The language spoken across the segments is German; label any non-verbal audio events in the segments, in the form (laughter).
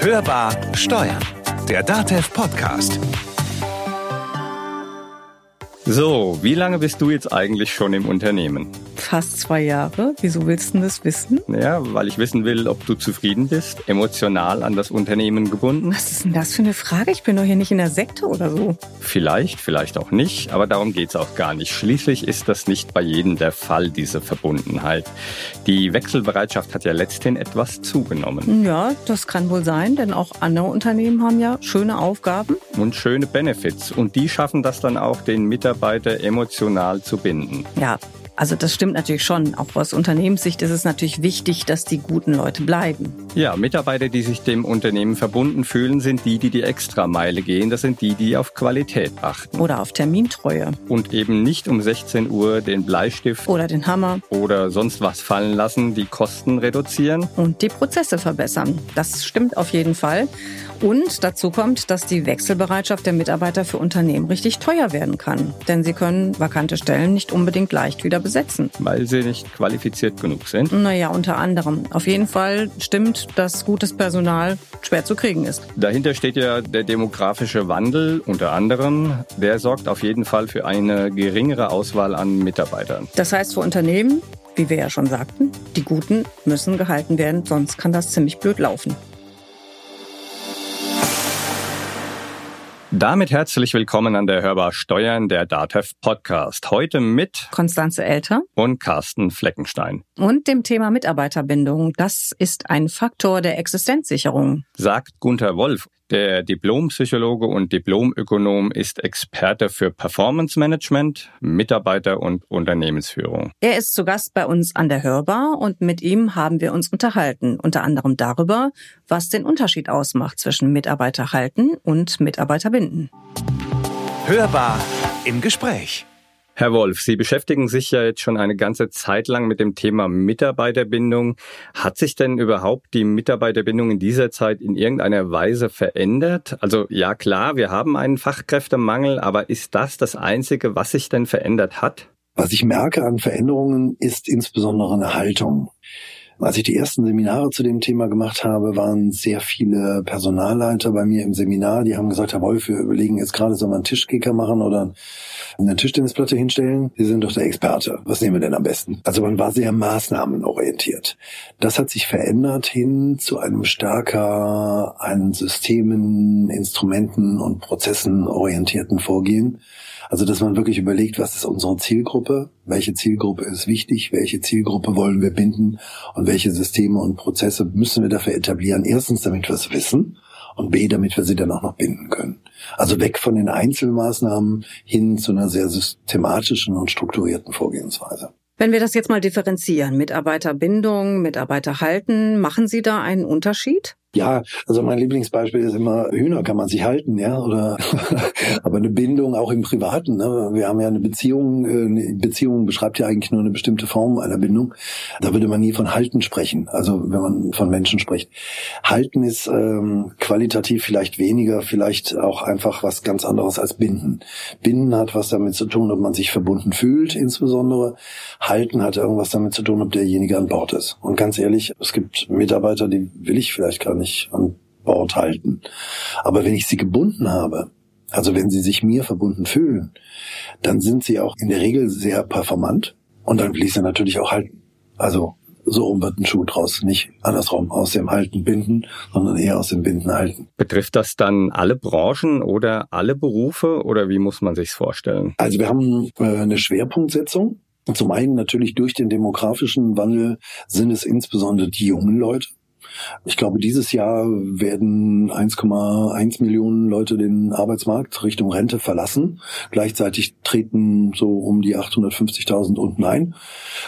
Hörbar Steuern, der DATEV Podcast. So, wie lange bist du jetzt eigentlich schon im Unternehmen? Fast zwei Jahre. Wieso willst du das wissen? Ja, weil ich wissen will, ob du zufrieden bist, emotional an das Unternehmen gebunden. Was ist denn das für eine Frage? Ich bin doch hier nicht in der Sekte oder so. Vielleicht, vielleicht auch nicht, aber darum geht's auch gar nicht. Schließlich ist das nicht bei jedem der Fall, diese Verbundenheit. Die Wechselbereitschaft hat ja letzthin etwas zugenommen. Ja, das kann wohl sein, denn auch andere Unternehmen haben ja schöne Aufgaben. Und schöne Benefits. Und die schaffen das dann auch, den Mitarbeiter emotional zu binden. Ja, also das stimmt natürlich schon. Auch aus Unternehmenssicht ist es natürlich wichtig, dass die guten Leute bleiben. Ja, Mitarbeiter, die sich dem Unternehmen verbunden fühlen, sind die, die die Extrameile gehen. Das sind die, die auf Qualität achten. Oder auf Termintreue. Und eben nicht um 16 Uhr den Bleistift Oder den Hammer. oder sonst was fallen lassen, die Kosten reduzieren. Und die Prozesse verbessern. Das stimmt auf jeden Fall. Und dazu kommt, dass die Wechselbereitschaft der Mitarbeiter für Unternehmen richtig teuer werden kann. Denn sie können vakante Stellen nicht unbedingt leicht wieder besetzen. weil sie nicht qualifiziert genug sind. Naja, unter anderem. Auf jeden Fall stimmt, dass gutes Personal schwer zu kriegen ist. Dahinter steht ja der demografische Wandel unter anderem. Der sorgt auf jeden Fall für eine geringere Auswahl an Mitarbeitern. Das heißt für Unternehmen, wie wir ja schon sagten, die Guten müssen gehalten werden, sonst kann das ziemlich blöd laufen. Damit herzlich willkommen an der Hörbar Steuern, der DATEV Podcast. Heute mit Konstanze Elter und Carsten Fleckenstein. und dem Thema Mitarbeiterbindung. Das ist ein Faktor der Existenzsicherung. Sagt Gunther Wolf. Der Diplompsychologe und Diplomökonom ist Experte für Performance Management, Mitarbeiter- und Unternehmensführung. Er ist zu Gast bei uns an der Hörbar und mit ihm haben wir uns unterhalten, unter anderem darüber, was den Unterschied ausmacht zwischen Mitarbeiter halten und Mitarbeiter binden. Hörbar im Gespräch. Herr Wolf, Sie beschäftigen sich ja jetzt schon eine ganze Zeit lang mit dem Thema Mitarbeiterbindung. Hat sich denn überhaupt die Mitarbeiterbindung in dieser Zeit in irgendeiner Weise verändert? Also ja klar, wir haben einen Fachkräftemangel, aber ist das das Einzige, was sich denn verändert hat? Was ich merke an Veränderungen ist insbesondere eine Haltung. Als ich die ersten Seminare zu dem Thema gemacht habe, waren sehr viele Personalleiter bei mir im Seminar, die haben gesagt, Herr Wolf, wir überlegen jetzt gerade, soll man einen Tischkicker machen oder eine Tischtennisplatte hinstellen? Sie sind doch der Experte. Was nehmen wir denn am besten? Also man war sehr maßnahmenorientiert. Das hat sich verändert hin zu einem stärker an Systemen, Instrumenten und Prozessen orientierten Vorgehen. Also, dass man wirklich überlegt, was ist unsere Zielgruppe, welche Zielgruppe ist wichtig, welche Zielgruppe wollen wir binden und welche Systeme und Prozesse müssen wir dafür etablieren. Erstens, damit wir es wissen und B, damit wir sie dann auch noch binden können. Also weg von den Einzelmaßnahmen hin zu einer sehr systematischen und strukturierten Vorgehensweise. Wenn wir das jetzt mal differenzieren, Mitarbeiterbindung, Mitarbeiter halten, machen Sie da einen Unterschied? Ja, also mein Lieblingsbeispiel ist immer Hühner kann man sich halten, ja, oder (laughs) aber eine Bindung auch im Privaten. Ne? Wir haben ja eine Beziehung, äh, eine Beziehung beschreibt ja eigentlich nur eine bestimmte Form einer Bindung. Da würde man nie von Halten sprechen. Also wenn man von Menschen spricht, Halten ist ähm, qualitativ vielleicht weniger, vielleicht auch einfach was ganz anderes als Binden. Binden hat was damit zu tun, ob man sich verbunden fühlt, insbesondere. Halten hat irgendwas damit zu tun, ob derjenige an Bord ist. Und ganz ehrlich, es gibt Mitarbeiter, die will ich vielleicht gar nicht an Bord halten. Aber wenn ich sie gebunden habe, also wenn sie sich mir verbunden fühlen, dann sind sie auch in der Regel sehr performant und dann will ich sie natürlich auch halten. Also so rum wird ein Schuh draus, nicht andersrum aus dem Halten binden, sondern eher aus dem Binden halten. Betrifft das dann alle Branchen oder alle Berufe oder wie muss man sich's vorstellen? Also wir haben äh, eine Schwerpunktsetzung. Zum einen natürlich durch den demografischen Wandel sind es insbesondere die jungen Leute. Ich glaube, dieses Jahr werden 1,1 Millionen Leute den Arbeitsmarkt Richtung Rente verlassen. Gleichzeitig treten so um die 850.000 unten ein.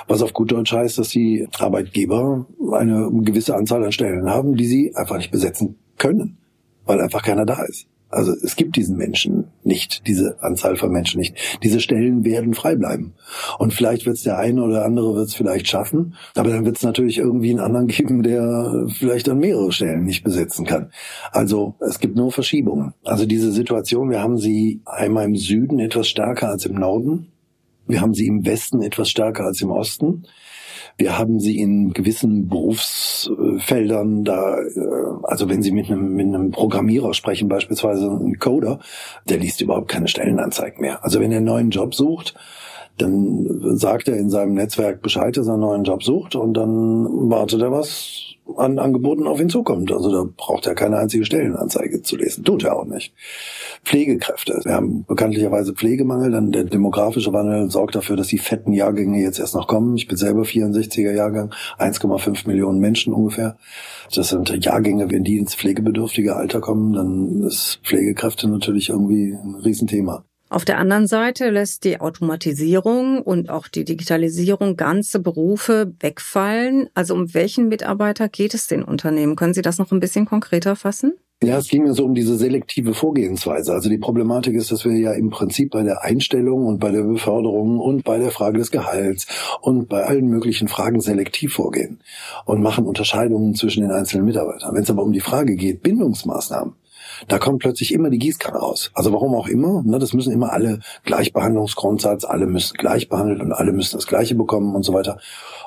Was auf gut Deutsch heißt, dass die Arbeitgeber eine gewisse Anzahl an Stellen haben, die sie einfach nicht besetzen können, weil einfach keiner da ist. Also es gibt diesen Menschen nicht, diese Anzahl von Menschen nicht. Diese Stellen werden frei bleiben. Und vielleicht wird es der eine oder andere wird es vielleicht schaffen, aber dann wird es natürlich irgendwie einen anderen (laughs) geben, der vielleicht an mehrere Stellen nicht besetzen kann. Also es gibt nur Verschiebungen. Also diese Situation, wir haben sie einmal im Süden etwas stärker als im Norden. Wir haben sie im Westen etwas stärker als im Osten. Wir haben sie in gewissen Berufsfeldern da, äh, also wenn Sie mit einem, mit einem Programmierer sprechen, beispielsweise ein Coder, der liest überhaupt keine Stellenanzeigen mehr. Also wenn er einen neuen Job sucht, dann sagt er in seinem Netzwerk Bescheid, dass er einen neuen Job sucht und dann wartet er was an Angeboten auf ihn zukommt. Also da braucht er keine einzige Stellenanzeige zu lesen. Tut er auch nicht. Pflegekräfte. Wir haben bekanntlicherweise Pflegemangel. Dann der demografische Wandel sorgt dafür, dass die fetten Jahrgänge jetzt erst noch kommen. Ich bin selber 64er Jahrgang, 1,5 Millionen Menschen ungefähr. Das sind Jahrgänge, wenn die ins pflegebedürftige Alter kommen, dann ist Pflegekräfte natürlich irgendwie ein Riesenthema. Auf der anderen Seite lässt die Automatisierung und auch die Digitalisierung ganze Berufe wegfallen. Also um welchen Mitarbeiter geht es den Unternehmen? Können Sie das noch ein bisschen konkreter fassen? Ja, es ging mir so um diese selektive Vorgehensweise. Also die Problematik ist, dass wir ja im Prinzip bei der Einstellung und bei der Beförderung und bei der Frage des Gehalts und bei allen möglichen Fragen selektiv vorgehen und machen Unterscheidungen zwischen den einzelnen Mitarbeitern. Wenn es aber um die Frage geht, Bindungsmaßnahmen, da kommt plötzlich immer die Gießkanne raus. Also warum auch immer, ne, das müssen immer alle Gleichbehandlungsgrundsatz, alle müssen gleich behandelt und alle müssen das Gleiche bekommen und so weiter.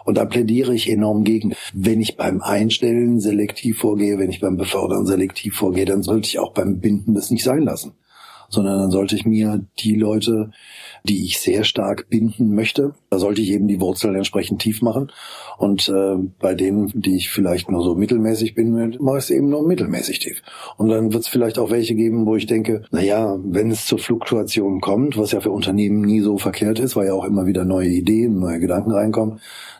Und da plädiere ich enorm gegen. Wenn ich beim Einstellen selektiv vorgehe, wenn ich beim Befördern selektiv vorgehe, dann sollte ich auch beim Binden das nicht sein lassen sondern dann sollte ich mir die Leute, die ich sehr stark binden möchte, da sollte ich eben die Wurzeln entsprechend tief machen. Und äh, bei denen, die ich vielleicht nur so mittelmäßig bin, mache ich es eben nur mittelmäßig tief. Und dann wird es vielleicht auch welche geben, wo ich denke, na ja, wenn es zur Fluktuation kommt, was ja für Unternehmen nie so verkehrt ist, weil ja auch immer wieder neue Ideen, neue Gedanken reinkommen,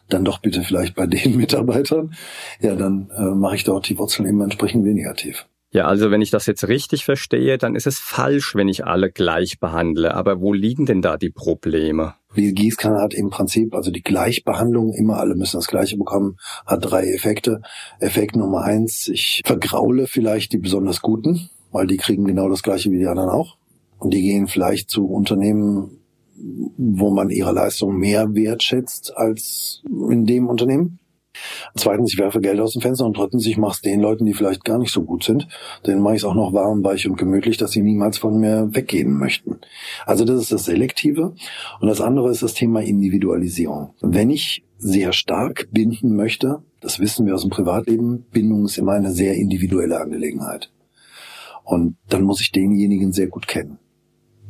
dann doch bitte vielleicht bei den (laughs) Mitarbeitern, ja, dann äh, mache ich dort die Wurzeln eben entsprechend weniger tief. Ja, also wenn ich das jetzt richtig verstehe, dann ist es falsch, wenn ich alle gleich behandle. Aber wo liegen denn da die Probleme? Die Gießkanne hat im Prinzip, also die Gleichbehandlung, immer alle müssen das Gleiche bekommen, hat drei Effekte. Effekt Nummer eins, ich vergraule vielleicht die besonders Guten, weil die kriegen genau das Gleiche wie die anderen auch. Und die gehen vielleicht zu Unternehmen, wo man ihre Leistung mehr wertschätzt als in dem Unternehmen. Zweitens, ich werfe Geld aus dem Fenster und drittens, ich mache es den Leuten, die vielleicht gar nicht so gut sind, denen mache ich es auch noch warm, weich und gemütlich, dass sie niemals von mir weggehen möchten. Also das ist das Selektive. Und das andere ist das Thema Individualisierung. Wenn ich sehr stark binden möchte, das wissen wir aus dem Privatleben, Bindung ist immer eine sehr individuelle Angelegenheit. Und dann muss ich denjenigen sehr gut kennen.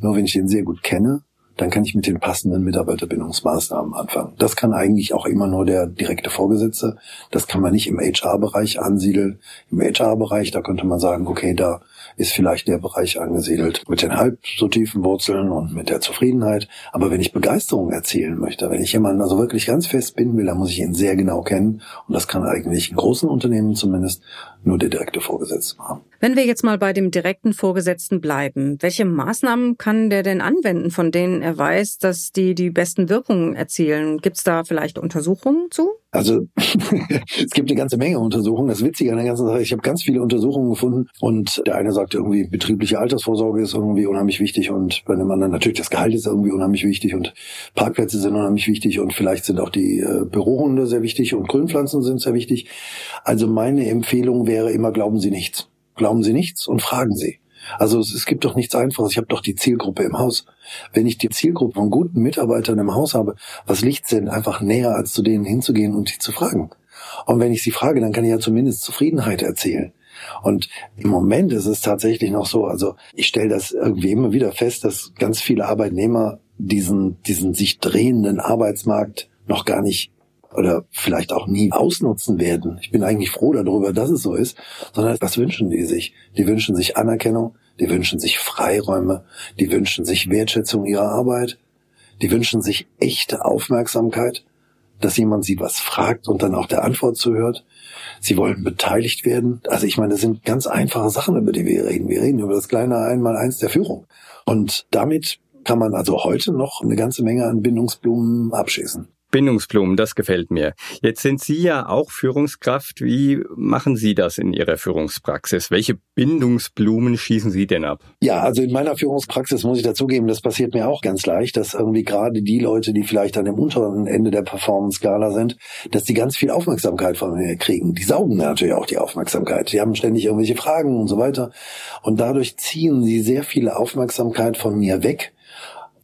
Nur wenn ich den sehr gut kenne, dann kann ich mit den passenden Mitarbeiterbindungsmaßnahmen anfangen. Das kann eigentlich auch immer nur der direkte Vorgesetzte. Das kann man nicht im HR-Bereich ansiedeln. Im HR-Bereich, da könnte man sagen, okay, da ist vielleicht der Bereich angesiedelt mit den halb so tiefen Wurzeln und mit der Zufriedenheit. Aber wenn ich Begeisterung erzielen möchte, wenn ich jemanden also wirklich ganz fest binden will, dann muss ich ihn sehr genau kennen. Und das kann eigentlich in großen Unternehmen zumindest nur der direkte Vorgesetzte machen. Wenn wir jetzt mal bei dem direkten Vorgesetzten bleiben, welche Maßnahmen kann der denn anwenden, von denen er weiß, dass die die besten Wirkungen erzielen? Gibt es da vielleicht Untersuchungen zu? Also (laughs) es gibt eine ganze Menge Untersuchungen. Das Witzige an der ganzen Sache, ich habe ganz viele Untersuchungen gefunden und der eine sagt irgendwie, betriebliche Altersvorsorge ist irgendwie unheimlich wichtig und bei dem anderen natürlich das Gehalt ist irgendwie unheimlich wichtig und Parkplätze sind unheimlich wichtig und vielleicht sind auch die äh, Bürohunde sehr wichtig und Grünpflanzen sind sehr wichtig. Also meine Empfehlung wäre immer, glauben Sie nichts. Glauben Sie nichts und fragen Sie. Also es, es gibt doch nichts Einfaches. Ich habe doch die Zielgruppe im Haus. Wenn ich die Zielgruppe von guten Mitarbeitern im Haus habe, was liegt denn einfach näher, als zu denen hinzugehen und die zu fragen? Und wenn ich sie frage, dann kann ich ja zumindest Zufriedenheit erzählen. Und im Moment ist es tatsächlich noch so, also ich stelle das irgendwie immer wieder fest, dass ganz viele Arbeitnehmer diesen, diesen sich drehenden Arbeitsmarkt noch gar nicht oder vielleicht auch nie ausnutzen werden. Ich bin eigentlich froh darüber, dass es so ist, sondern was wünschen die sich? Die wünschen sich Anerkennung, die wünschen sich Freiräume, die wünschen sich Wertschätzung ihrer Arbeit, die wünschen sich echte Aufmerksamkeit, dass jemand sie was fragt und dann auch der Antwort zuhört. Sie wollen beteiligt werden. Also ich meine, das sind ganz einfache Sachen, über die wir reden. Wir reden über das kleine Einmaleins der Führung. Und damit kann man also heute noch eine ganze Menge an Bindungsblumen abschießen. Bindungsblumen, das gefällt mir. Jetzt sind Sie ja auch Führungskraft. Wie machen Sie das in Ihrer Führungspraxis? Welche Bindungsblumen schießen Sie denn ab? Ja, also in meiner Führungspraxis muss ich dazugeben, das passiert mir auch ganz leicht, dass irgendwie gerade die Leute, die vielleicht an dem unteren Ende der Performance-Skala sind, dass die ganz viel Aufmerksamkeit von mir kriegen. Die saugen natürlich auch die Aufmerksamkeit. Die haben ständig irgendwelche Fragen und so weiter. Und dadurch ziehen sie sehr viele Aufmerksamkeit von mir weg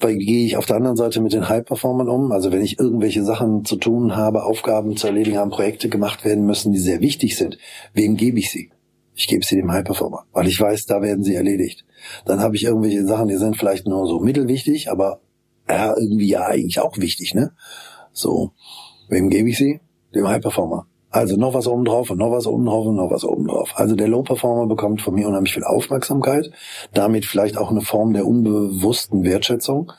gehe ich auf der anderen Seite mit den High-Performern um? Also wenn ich irgendwelche Sachen zu tun habe, Aufgaben zu erledigen haben, Projekte gemacht werden müssen, die sehr wichtig sind, wem gebe ich sie? Ich gebe sie dem High-Performer, weil ich weiß, da werden sie erledigt. Dann habe ich irgendwelche Sachen, die sind vielleicht nur so mittelwichtig, aber ja, irgendwie ja eigentlich auch wichtig, ne? So, wem gebe ich sie? Dem High-Performer. Also noch was oben drauf und noch was oben drauf und noch was oben drauf. Also der Low Performer bekommt von mir unheimlich viel Aufmerksamkeit, damit vielleicht auch eine Form der unbewussten Wertschätzung,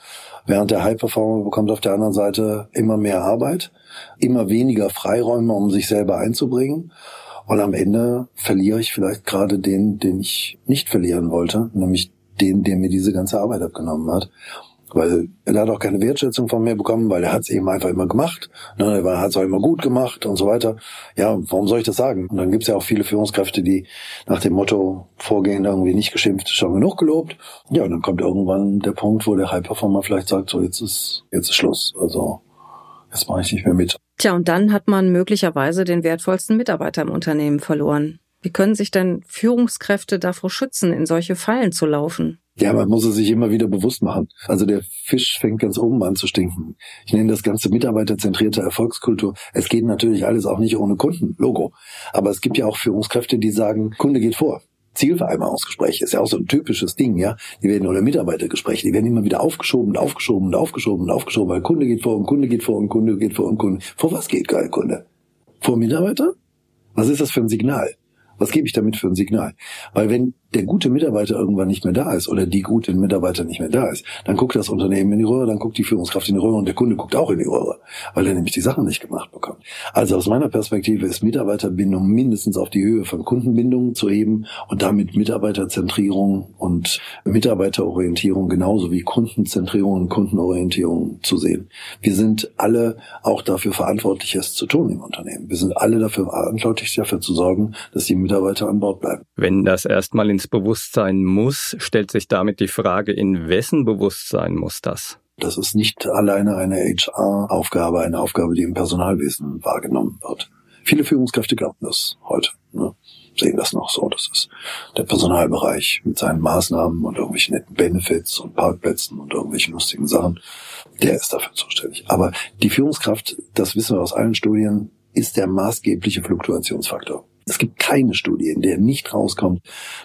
während der High Performer bekommt auf der anderen Seite immer mehr Arbeit, immer weniger Freiräume, um sich selber einzubringen. Und am Ende verliere ich vielleicht gerade den, den ich nicht verlieren wollte, nämlich den, der mir diese ganze Arbeit abgenommen hat weil er hat auch keine Wertschätzung von mir bekommen, weil er hat es eben einfach immer gemacht. Ne, er hat es auch immer gut gemacht und so weiter. Ja, warum soll ich das sagen? Und dann gibt es ja auch viele Führungskräfte, die nach dem Motto vorgehen, irgendwie nicht geschimpft, schon genug gelobt. Ja, und dann kommt irgendwann der Punkt, wo der High-Performer vielleicht sagt, so jetzt ist, jetzt ist Schluss. Also jetzt mache ich nicht mehr mit. Tja, und dann hat man möglicherweise den wertvollsten Mitarbeiter im Unternehmen verloren. Wie können sich denn Führungskräfte davor schützen, in solche Fallen zu laufen? Ja, man muss es sich immer wieder bewusst machen. Also der Fisch fängt ganz oben an zu stinken. Ich nenne das ganze mitarbeiterzentrierte Erfolgskultur. Es geht natürlich alles auch nicht ohne Kunden, Logo. Aber es gibt ja auch Führungskräfte, die sagen, Kunde geht vor. Zielvereinbarungsgespräche ist ja auch so ein typisches Ding, ja. Die werden oder Mitarbeitergespräche, die werden immer wieder aufgeschoben, aufgeschoben, aufgeschoben, aufgeschoben, weil Kunde geht vor und Kunde geht vor und Kunde geht vor und Kunde. Vor was geht kein Kunde? Vor Mitarbeiter? Was ist das für ein Signal? Was gebe ich damit für ein Signal? Weil wenn der gute Mitarbeiter irgendwann nicht mehr da ist oder die gute Mitarbeiter nicht mehr da ist, dann guckt das Unternehmen in die Röhre, dann guckt die Führungskraft in die Röhre und der Kunde guckt auch in die Röhre, weil er nämlich die Sachen nicht gemacht bekommt. Also aus meiner Perspektive ist Mitarbeiterbindung mindestens auf die Höhe von Kundenbindung zu heben und damit Mitarbeiterzentrierung und Mitarbeiterorientierung genauso wie Kundenzentrierung und Kundenorientierung zu sehen. Wir sind alle auch dafür verantwortlich, es zu tun im Unternehmen. Wir sind alle dafür verantwortlich, dafür zu sorgen, dass die Mitarbeiter an Bord bleiben. Wenn das erstmal ins Bewusstsein muss, stellt sich damit die Frage, in wessen Bewusstsein muss das? Das ist nicht alleine eine HR-Aufgabe, eine Aufgabe, die im Personalwesen wahrgenommen wird. Viele Führungskräfte glauben das heute, ne? sehen das noch so. Das ist der Personalbereich mit seinen Maßnahmen und irgendwelchen netten Benefits und Parkplätzen und irgendwelchen lustigen Sachen. Der ist dafür zuständig. Aber die Führungskraft, das wissen wir aus allen Studien, ist der maßgebliche Fluktuationsfaktor. Es gibt keine Studie, in der nicht rauskommt,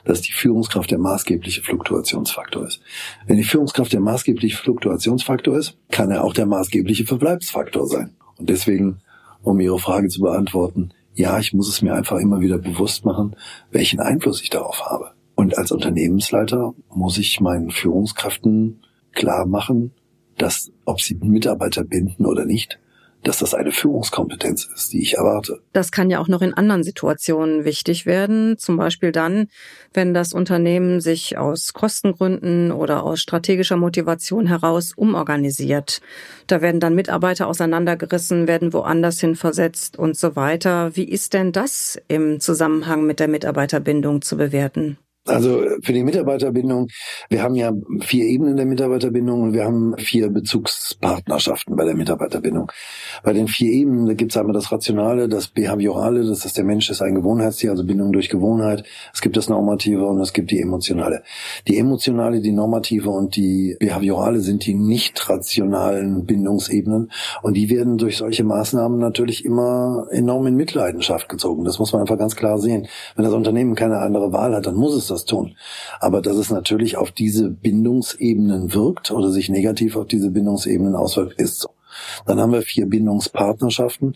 dass die Führungskraft der maßgebliche Fluktuationsfaktor ist. Wenn die Führungskraft der maßgebliche Fluktuationsfaktor ist, kann er auch der maßgebliche Verbleibsfaktor sein. Und deswegen, um Ihre Frage zu beantworten, ja, ich muss es mir einfach immer wieder bewusst machen, welchen Einfluss ich darauf habe. Und als Unternehmensleiter muss ich meinen Führungskräften klar machen, dass, ob sie Mitarbeiter binden oder nicht, dass das eine Führungskompetenz ist, die ich erwarte. Das kann ja auch noch in anderen Situationen wichtig werden, zum Beispiel dann, wenn das Unternehmen sich aus Kostengründen oder aus strategischer Motivation heraus umorganisiert. Da werden dann Mitarbeiter auseinandergerissen, werden woanders hin versetzt und so weiter. Wie ist denn das im Zusammenhang mit der Mitarbeiterbindung zu bewerten? Also für die Mitarbeiterbindung, wir haben ja vier Ebenen der Mitarbeiterbindung und wir haben vier Bezugspartnerschaften bei der Mitarbeiterbindung. Bei den vier Ebenen, gibt es einmal das Rationale, das Behaviorale, das ist der Mensch ist ein Gewohnheitstier, also Bindung durch Gewohnheit. Es gibt das Normative und es gibt die Emotionale. Die emotionale, die normative und die behaviorale sind die nicht rationalen Bindungsebenen und die werden durch solche Maßnahmen natürlich immer enorm in Mitleidenschaft gezogen. Das muss man einfach ganz klar sehen. Wenn das Unternehmen keine andere Wahl hat, dann muss es das das tun. Aber dass es natürlich auf diese Bindungsebenen wirkt oder sich negativ auf diese Bindungsebenen auswirkt, ist so. Dann haben wir vier Bindungspartnerschaften.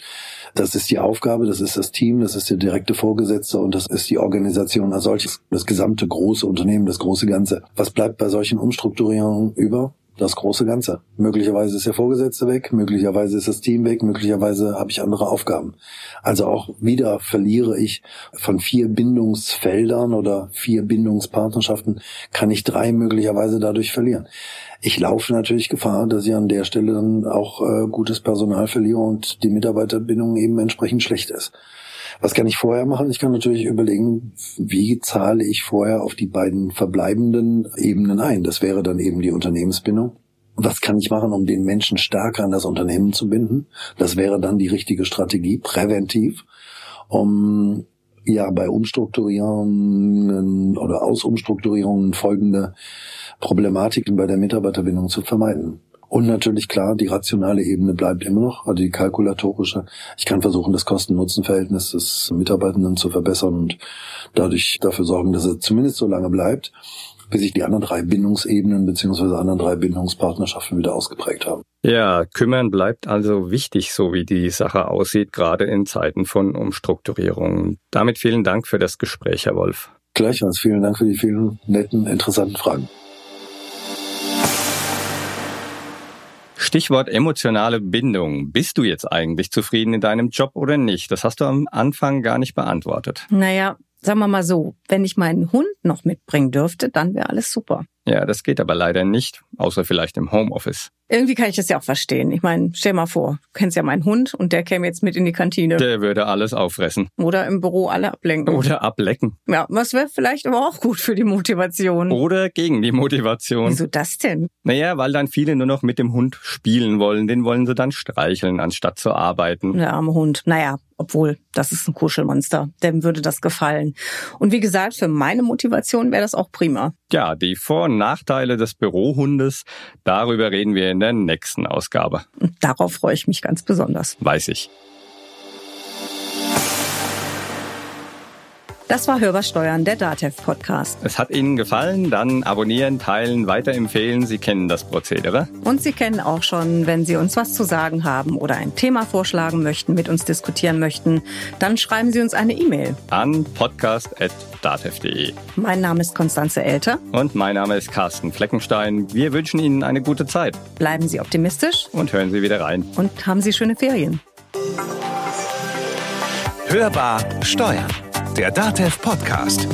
Das ist die Aufgabe, das ist das Team, das ist der direkte Vorgesetzte und das ist die Organisation als solches, das gesamte große Unternehmen, das große Ganze. Was bleibt bei solchen Umstrukturierungen über? Das große Ganze. Möglicherweise ist der Vorgesetzte weg, möglicherweise ist das Team weg, möglicherweise habe ich andere Aufgaben. Also auch wieder verliere ich von vier Bindungsfeldern oder vier Bindungspartnerschaften, kann ich drei möglicherweise dadurch verlieren. Ich laufe natürlich Gefahr, dass ich an der Stelle dann auch äh, gutes Personal verliere und die Mitarbeiterbindung eben entsprechend schlecht ist. Was kann ich vorher machen? Ich kann natürlich überlegen, wie zahle ich vorher auf die beiden verbleibenden Ebenen ein. Das wäre dann eben die Unternehmensbindung. Was kann ich machen, um den Menschen stärker an das Unternehmen zu binden? Das wäre dann die richtige Strategie, präventiv, um ja bei Umstrukturierungen oder aus Umstrukturierungen folgende Problematiken bei der Mitarbeiterbindung zu vermeiden. Und natürlich klar, die rationale Ebene bleibt immer noch, also die kalkulatorische. Ich kann versuchen, das Kosten-Nutzen-Verhältnis des Mitarbeitenden zu verbessern und dadurch dafür sorgen, dass er zumindest so lange bleibt, bis sich die anderen drei Bindungsebenen beziehungsweise anderen drei Bindungspartnerschaften wieder ausgeprägt haben. Ja, kümmern bleibt also wichtig, so wie die Sache aussieht, gerade in Zeiten von Umstrukturierungen. Damit vielen Dank für das Gespräch, Herr Wolf. Gleichfalls vielen Dank für die vielen netten, interessanten Fragen. Stichwort emotionale Bindung. Bist du jetzt eigentlich zufrieden in deinem Job oder nicht? Das hast du am Anfang gar nicht beantwortet. Naja, sagen wir mal so, wenn ich meinen Hund noch mitbringen dürfte, dann wäre alles super. Ja, das geht aber leider nicht, außer vielleicht im Homeoffice. Irgendwie kann ich das ja auch verstehen. Ich meine, stell mal vor, du kennst ja meinen Hund und der käme jetzt mit in die Kantine. Der würde alles auffressen. Oder im Büro alle ablenken. Oder ablecken. Ja, was wäre vielleicht aber auch gut für die Motivation. Oder gegen die Motivation. Wieso das denn? Naja, weil dann viele nur noch mit dem Hund spielen wollen. Den wollen sie dann streicheln, anstatt zu arbeiten. Der arme Hund. Naja, obwohl, das ist ein Kuschelmonster. Dem würde das gefallen. Und wie gesagt, für meine Motivation wäre das auch prima. Ja, die Vor- und Nachteile des Bürohundes, darüber reden wir in der nächsten Ausgabe. Und darauf freue ich mich ganz besonders. Weiß ich. Das war Hörbar Steuern, der DATEV Podcast. Es hat Ihnen gefallen? Dann abonnieren, teilen, weiterempfehlen. Sie kennen das Prozedere. Und Sie kennen auch schon, wenn Sie uns was zu sagen haben oder ein Thema vorschlagen möchten, mit uns diskutieren möchten, dann schreiben Sie uns eine E-Mail an podcast.datev.de. Mein Name ist Konstanze Elter. Und mein Name ist Carsten Fleckenstein. Wir wünschen Ihnen eine gute Zeit. Bleiben Sie optimistisch. Und hören Sie wieder rein. Und haben Sie schöne Ferien. Hörbar Steuern. Der DATEV Podcast.